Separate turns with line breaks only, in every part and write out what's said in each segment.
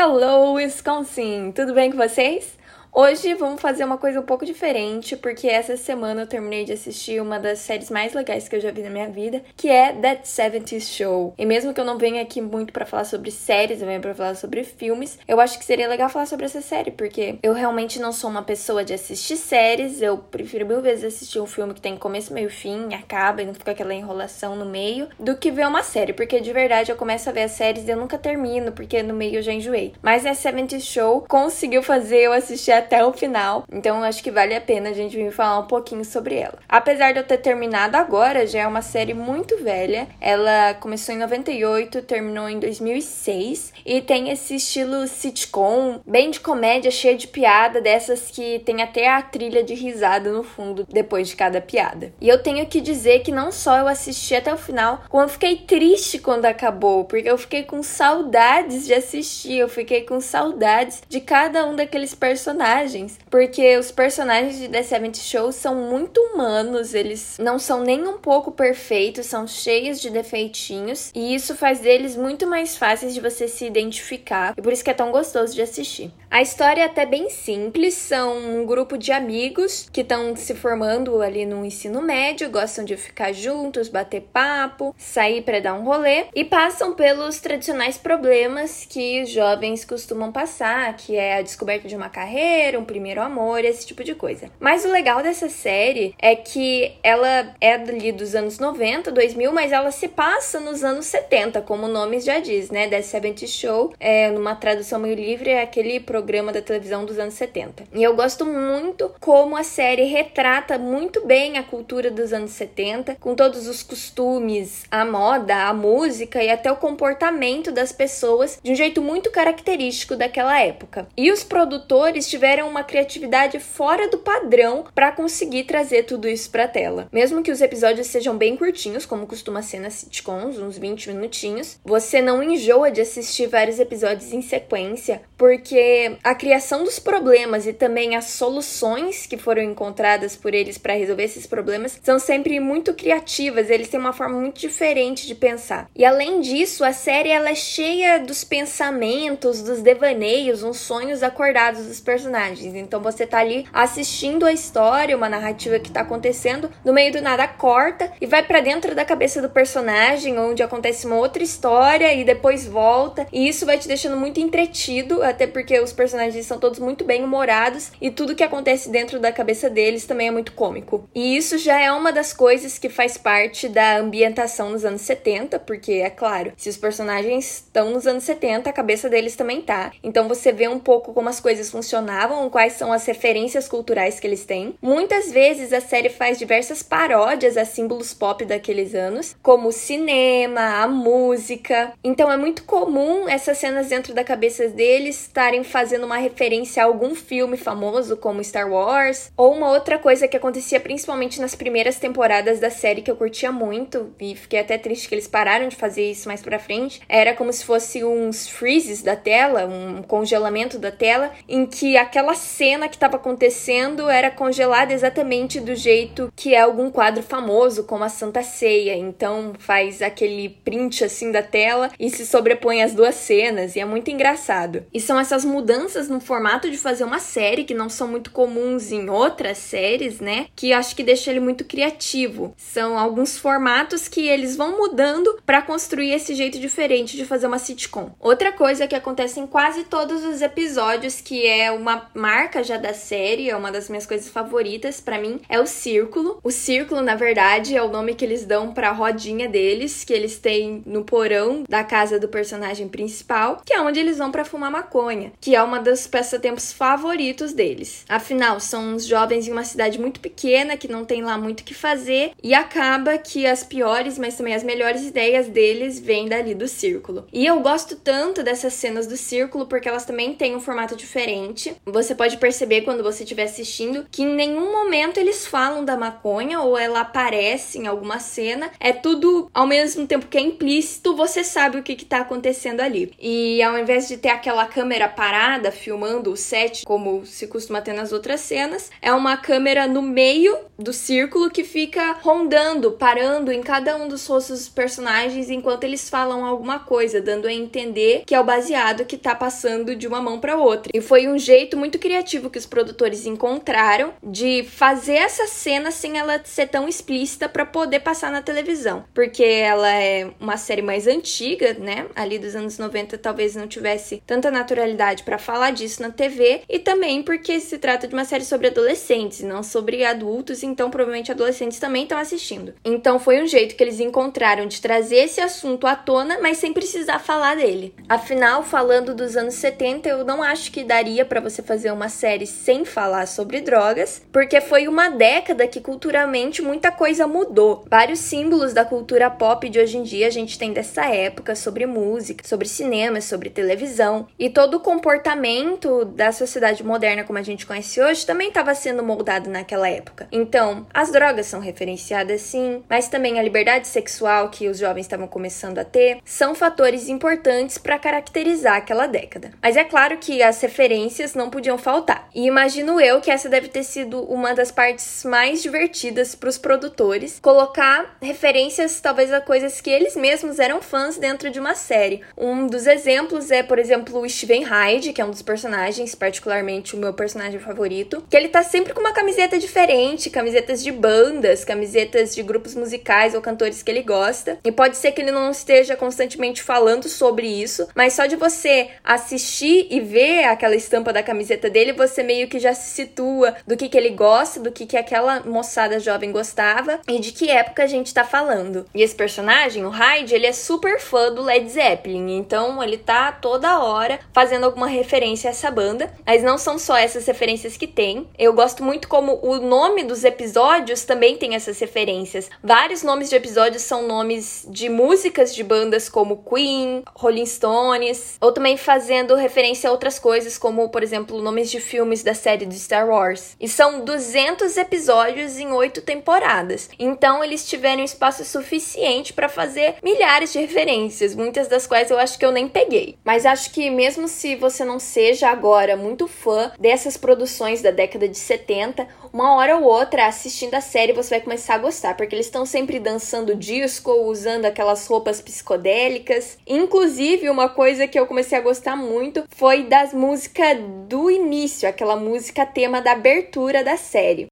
Hello, Wisconsin! Tudo bem com vocês? Hoje vamos fazer uma coisa um pouco diferente, porque essa semana eu terminei de assistir uma das séries mais legais que eu já vi na minha vida, que é That 70s Show. E mesmo que eu não venha aqui muito para falar sobre séries, eu venho para falar sobre filmes, eu acho que seria legal falar sobre essa série, porque eu realmente não sou uma pessoa de assistir séries, eu prefiro mil vezes assistir um filme que tem começo, meio fim, acaba e não fica aquela enrolação no meio, do que ver uma série, porque de verdade eu começo a ver as séries e eu nunca termino, porque no meio eu já enjoei. Mas a 70s Show conseguiu fazer eu assistir até o final, então acho que vale a pena a gente vir falar um pouquinho sobre ela. Apesar de eu ter terminado agora, já é uma série muito velha. Ela começou em 98, terminou em 2006 e tem esse estilo sitcom, bem de comédia, cheia de piada, dessas que tem até a trilha de risada no fundo depois de cada piada. E eu tenho que dizer que não só eu assisti até o final, como eu fiquei triste quando acabou, porque eu fiquei com saudades de assistir, eu fiquei com saudades de cada um daqueles personagens personagens, porque os personagens de The Seventh Show são muito humanos, eles não são nem um pouco perfeitos, são cheios de defeitinhos, e isso faz deles muito mais fáceis de você se identificar, e por isso que é tão gostoso de assistir. A história é até bem simples, são um grupo de amigos que estão se formando ali no ensino médio, gostam de ficar juntos, bater papo, sair para dar um rolê e passam pelos tradicionais problemas que os jovens costumam passar, que é a descoberta de uma carreira, um primeiro amor, esse tipo de coisa. Mas o legal dessa série é que ela é ali dos anos 90, 2000, mas ela se passa nos anos 70, como o nome já diz, né? The 70 Show, é, numa tradução meio livre, é aquele programa da televisão dos anos 70. E eu gosto muito como a série retrata muito bem a cultura dos anos 70, com todos os costumes, a moda, a música e até o comportamento das pessoas de um jeito muito característico daquela época. E os produtores tiveram uma criatividade fora do padrão para conseguir trazer tudo isso para tela. Mesmo que os episódios sejam bem curtinhos, como costuma ser nas sitcoms, uns 20 minutinhos, você não enjoa de assistir vários episódios em sequência, porque a criação dos problemas e também as soluções que foram encontradas por eles para resolver esses problemas são sempre muito criativas, eles têm uma forma muito diferente de pensar. E além disso, a série ela é cheia dos pensamentos, dos devaneios, uns sonhos acordados dos personagens. Então você tá ali assistindo a história, uma narrativa que tá acontecendo, no meio do nada corta e vai para dentro da cabeça do personagem, onde acontece uma outra história e depois volta. E isso vai te deixando muito entretido, até porque os personagens são todos muito bem humorados e tudo que acontece dentro da cabeça deles também é muito cômico. E isso já é uma das coisas que faz parte da ambientação nos anos 70, porque é claro, se os personagens estão nos anos 70, a cabeça deles também tá. Então você vê um pouco como as coisas funcionavam, quais são as referências culturais que eles têm. Muitas vezes a série faz diversas paródias a símbolos pop daqueles anos, como o cinema, a música. Então é muito comum essas cenas dentro da cabeça deles estarem fazendo uma referência a algum filme famoso, como Star Wars, ou uma outra coisa que acontecia principalmente nas primeiras temporadas da série que eu curtia muito, e fiquei até triste que eles pararam de fazer isso mais pra frente, era como se fosse uns freezes da tela, um congelamento da tela, em que aquela cena que estava acontecendo era congelada exatamente do jeito que é algum quadro famoso, como a Santa Ceia. Então faz aquele print assim da tela e se sobrepõe as duas cenas, e é muito engraçado. E são essas mudanças no formato de fazer uma série que não são muito comuns em outras séries, né? Que acho que deixa ele muito criativo. São alguns formatos que eles vão mudando para construir esse jeito diferente de fazer uma sitcom. Outra coisa que acontece em quase todos os episódios, que é uma marca já da série, é uma das minhas coisas favoritas para mim, é o círculo. O círculo, na verdade, é o nome que eles dão para a rodinha deles, que eles têm no porão da casa do personagem principal, que é onde eles vão para fumar maconha, que é uma dos passatempos favoritos deles. Afinal, são uns jovens em uma cidade muito pequena que não tem lá muito o que fazer e acaba que as piores, mas também as melhores ideias deles vêm dali do círculo. E eu gosto tanto dessas cenas do círculo porque elas também têm um formato diferente. Você pode perceber quando você estiver assistindo que em nenhum momento eles falam da maconha ou ela aparece em alguma cena. É tudo ao mesmo tempo que é implícito, você sabe o que, está acontecendo ali. E ao invés de ter aquela câmera parada filmando o set, como se costuma ter nas outras cenas, é uma câmera no meio do círculo que fica rondando, parando em cada um dos rostos dos personagens enquanto eles falam alguma coisa, dando a entender que é o baseado que tá passando de uma mão para outra. E foi um jeito muito criativo que os produtores encontraram de fazer essa cena sem ela ser tão explícita para poder passar na televisão, porque ela é uma série mais antiga, né? Ali dos anos 90 talvez não tivesse tanta naturalidade para falar disso na TV e também porque se trata de uma série sobre adolescentes, não sobre adultos, então provavelmente adolescentes também estão assistindo. Então foi um jeito que eles encontraram de trazer esse assunto à tona, mas sem precisar falar dele. Afinal, falando dos anos 70, eu não acho que daria para você fazer uma série sem falar sobre drogas, porque foi uma década que culturalmente muita coisa mudou. Vários símbolos da cultura pop de hoje em dia a gente tem dessa época sobre música, sobre cinema, sobre televisão, e todo o comportamento da sociedade moderna como a gente conhece hoje também estava sendo moldado naquela época. Então, as drogas são referenciadas sim, mas também a liberdade sexual que os jovens estavam começando a ter são fatores importantes para caracterizar aquela década. Mas é claro que as referências não podiam faltar. E imagino eu que essa deve ter sido uma das partes mais divertidas para os produtores, colocar referências talvez a coisas que eles mesmos eram fãs dentro de uma série. Um dos exemplos é, por exemplo, o Steven Hyde, que é um dos personagens, particularmente o meu personagem favorito, que ele tá sempre com uma camiseta diferente, camisetas de bandas, camisetas de grupos musicais ou cantores que ele gosta. E pode ser que ele não esteja constantemente falando sobre isso, mas só de você assistir e ver aquela estampa da camiseta dele, você meio que já se situa do que, que ele gosta, do que, que aquela moçada jovem gostava e de que época a gente tá falando. E esse personagem, o Hyde, ele é super fã do Led Zeppelin, então ele tá toda hora fazendo alguma referência a essa banda, mas não são só essas referências que tem. Eu gosto muito como o nome dos episódios também tem essas referências. Vários nomes de episódios são nomes de músicas de bandas como Queen, Rolling Stones, ou também fazendo referência a outras coisas, como, por exemplo, nomes de filmes da série de Star Wars. E são 200 episódios em oito temporadas. Então, eles tiveram espaço suficiente para fazer milhares de referências, muitas das quais eu acho que eu nem peguei. Mas acho que mesmo se você não seja agora muito fã dessas produções da década de 70, uma hora ou outra assistindo a série você vai começar a gostar, porque eles estão sempre dançando disco, usando aquelas roupas psicodélicas. Inclusive, uma coisa que eu comecei a gostar muito foi das músicas do início, aquela música tema da abertura da série.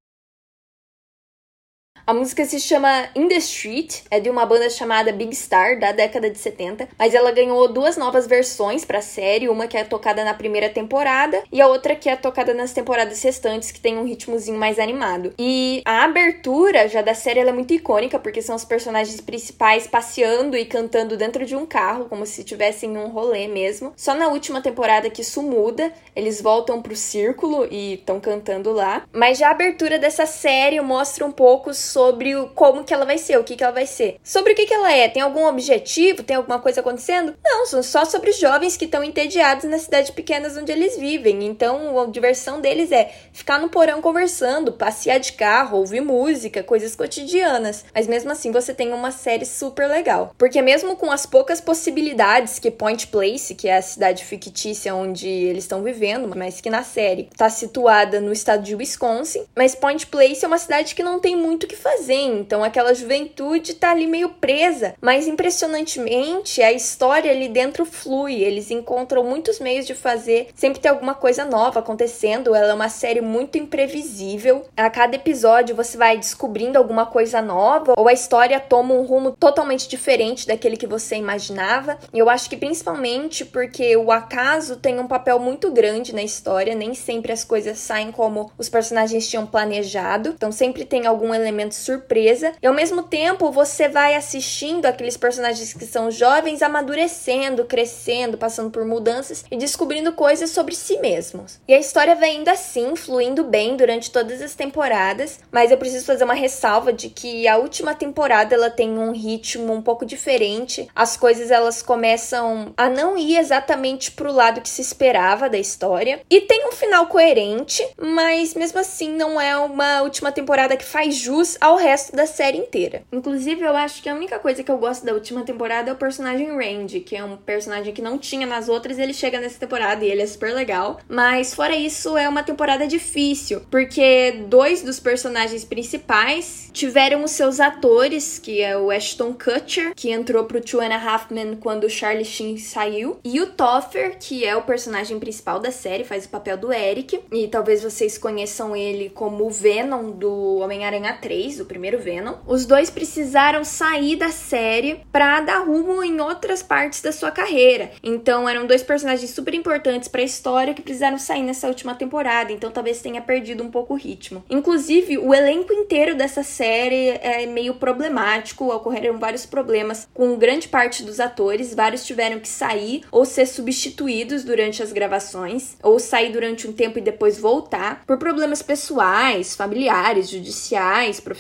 A música se chama In the Street, é de uma banda chamada Big Star, da década de 70, mas ela ganhou duas novas versões pra série, uma que é tocada na primeira temporada e a outra que é tocada nas temporadas restantes, que tem um ritmozinho mais animado. E a abertura já da série é muito icônica, porque são os personagens principais passeando e cantando dentro de um carro, como se estivessem um rolê mesmo. Só na última temporada que isso muda, eles voltam pro círculo e estão cantando lá. Mas já a abertura dessa série mostra um pouco sobre como que ela vai ser, o que que ela vai ser. Sobre o que que ela é? Tem algum objetivo? Tem alguma coisa acontecendo? Não, são só sobre jovens que estão entediados nas cidades pequenas onde eles vivem. Então, a diversão deles é ficar no porão conversando, passear de carro, ouvir música, coisas cotidianas. Mas mesmo assim, você tem uma série super legal. Porque mesmo com as poucas possibilidades que Point Place, que é a cidade fictícia onde eles estão vivendo, mas que na série está situada no estado de Wisconsin, mas Point Place é uma cidade que não tem muito o que fazer, então aquela juventude tá ali meio presa. Mas impressionantemente, a história ali dentro flui, eles encontram muitos meios de fazer sempre ter alguma coisa nova acontecendo. Ela é uma série muito imprevisível. A cada episódio você vai descobrindo alguma coisa nova ou a história toma um rumo totalmente diferente daquele que você imaginava. E eu acho que principalmente porque o acaso tem um papel muito grande na história, nem sempre as coisas saem como os personagens tinham planejado. Então sempre tem algum elemento de surpresa. E ao mesmo tempo, você vai assistindo aqueles personagens que são jovens amadurecendo, crescendo, passando por mudanças e descobrindo coisas sobre si mesmos. E a história vai indo assim, fluindo bem durante todas as temporadas, mas eu preciso fazer uma ressalva de que a última temporada ela tem um ritmo um pouco diferente. As coisas elas começam a não ir exatamente pro lado que se esperava da história e tem um final coerente, mas mesmo assim não é uma última temporada que faz jus ao resto da série inteira. Inclusive, eu acho que a única coisa que eu gosto da última temporada é o personagem Randy, que é um personagem que não tinha nas outras, ele chega nessa temporada e ele é super legal. Mas fora isso, é uma temporada difícil, porque dois dos personagens principais tiveram os seus atores, que é o Ashton Kutcher, que entrou pro Two and a Half Men quando o Charlie Sheen saiu, e o Toffer, que é o personagem principal da série, faz o papel do Eric, e talvez vocês conheçam ele como o Venom do Homem-Aranha 3, o primeiro Venom. Os dois precisaram sair da série para dar rumo em outras partes da sua carreira. Então eram dois personagens super importantes para a história que precisaram sair nessa última temporada, então talvez tenha perdido um pouco o ritmo. Inclusive, o elenco inteiro dessa série é meio problemático, ocorreram vários problemas com grande parte dos atores, vários tiveram que sair ou ser substituídos durante as gravações, ou sair durante um tempo e depois voltar por problemas pessoais, familiares, judiciais, profissionais.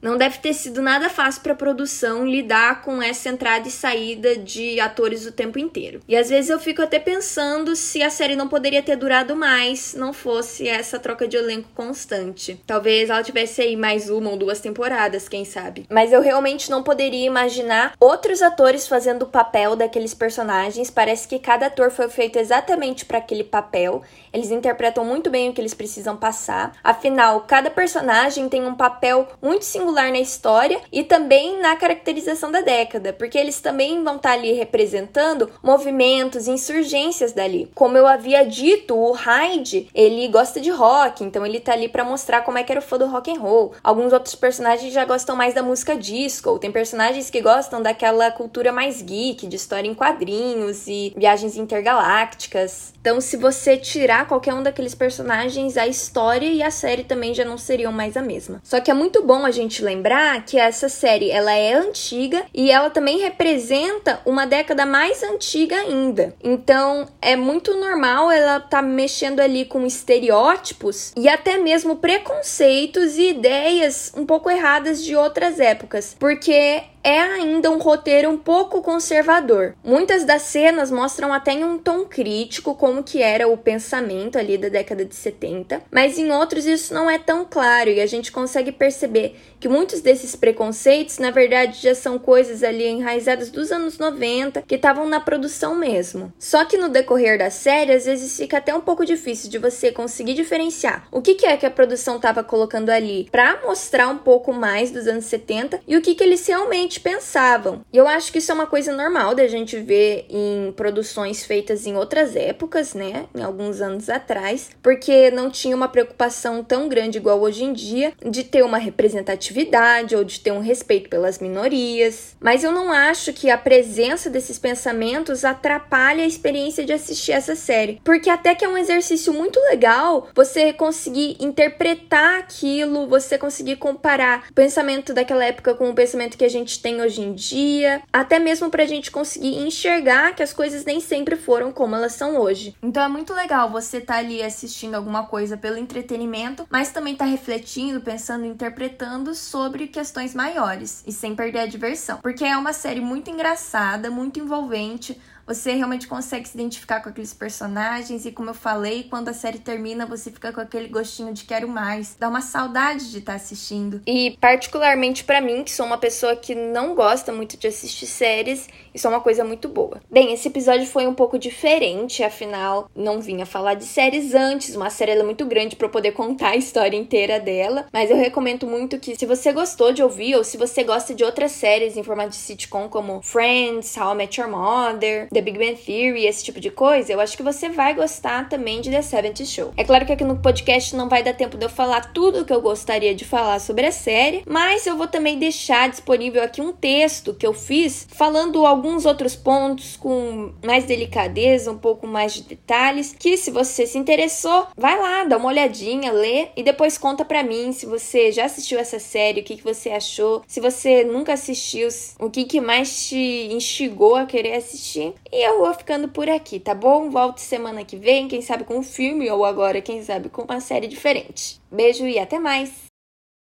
Não deve ter sido nada fácil para a produção lidar com essa entrada e saída de atores o tempo inteiro. E às vezes eu fico até pensando se a série não poderia ter durado mais, não fosse essa troca de elenco constante. Talvez ela tivesse aí mais uma ou duas temporadas, quem sabe. Mas eu realmente não poderia imaginar outros atores fazendo o papel daqueles personagens. Parece que cada ator foi feito exatamente para aquele papel. Eles interpretam muito bem o que eles precisam passar. Afinal, cada personagem tem um papel muito singular na história e também na caracterização da década, porque eles também vão estar tá ali representando movimentos, insurgências dali. Como eu havia dito, o Hyde, ele gosta de rock, então ele tá ali para mostrar como é que era o fã do rock and roll. Alguns outros personagens já gostam mais da música disco, tem personagens que gostam daquela cultura mais geek, de história em quadrinhos e viagens intergalácticas. Então, se você tirar qualquer um daqueles personagens, a história e a série também já não seriam mais a mesma. Só que é muito bom a gente lembrar que essa série, ela é antiga e ela também representa uma década mais antiga ainda. Então, é muito normal ela tá mexendo ali com estereótipos e até mesmo preconceitos e ideias um pouco erradas de outras épocas, porque é ainda um roteiro um pouco conservador. Muitas das cenas mostram até em um tom crítico como que era o pensamento ali da década de 70, mas em outros isso não é tão claro e a gente consegue perceber que muitos desses preconceitos, na verdade, já são coisas ali enraizadas dos anos 90 que estavam na produção mesmo. Só que no decorrer da série, às vezes fica até um pouco difícil de você conseguir diferenciar o que, que é que a produção estava colocando ali para mostrar um pouco mais dos anos 70 e o que, que eles realmente pensavam. E eu acho que isso é uma coisa normal da gente ver em produções feitas em outras épocas, né? Em alguns anos atrás, porque não tinha uma preocupação tão grande igual hoje em dia de ter uma representatividade ou de ter um respeito pelas minorias. Mas eu não acho que a presença desses pensamentos atrapalhe a experiência de assistir essa série, porque até que é um exercício muito legal você conseguir interpretar aquilo, você conseguir comparar o pensamento daquela época com o pensamento que a gente tem hoje em dia, até mesmo para a gente conseguir enxergar que as coisas nem sempre foram como elas são hoje. Então é muito legal você estar tá ali assistindo alguma coisa pelo entretenimento, mas também tá refletindo, pensando, interpretando sobre questões maiores e sem perder a diversão, porque é uma série muito engraçada, muito envolvente você realmente consegue se identificar com aqueles personagens e como eu falei, quando a série termina, você fica com aquele gostinho de quero mais, dá uma saudade de estar tá assistindo. E particularmente para mim, que sou uma pessoa que não gosta muito de assistir séries, isso é uma coisa muito boa. Bem, esse episódio foi um pouco diferente, afinal, não vinha falar de séries antes, uma série é muito grande para poder contar a história inteira dela, mas eu recomendo muito que se você gostou de ouvir ou se você gosta de outras séries em formato de sitcom como Friends, How I Met Your Mother, The Big Bang Theory, esse tipo de coisa, eu acho que você vai gostar também de The 70 Show. É claro que aqui no podcast não vai dar tempo de eu falar tudo que eu gostaria de falar sobre a série, mas eu vou também deixar disponível aqui um texto que eu fiz falando alguns outros pontos com mais delicadeza, um pouco mais de detalhes, que se você se interessou, vai lá, dá uma olhadinha, lê e depois conta pra mim se você já assistiu essa série, o que, que você achou, se você nunca assistiu, o que, que mais te instigou a querer assistir. E eu vou ficando por aqui, tá bom? Volto semana que vem, quem sabe com um filme ou agora, quem sabe com uma série diferente. Beijo e até mais!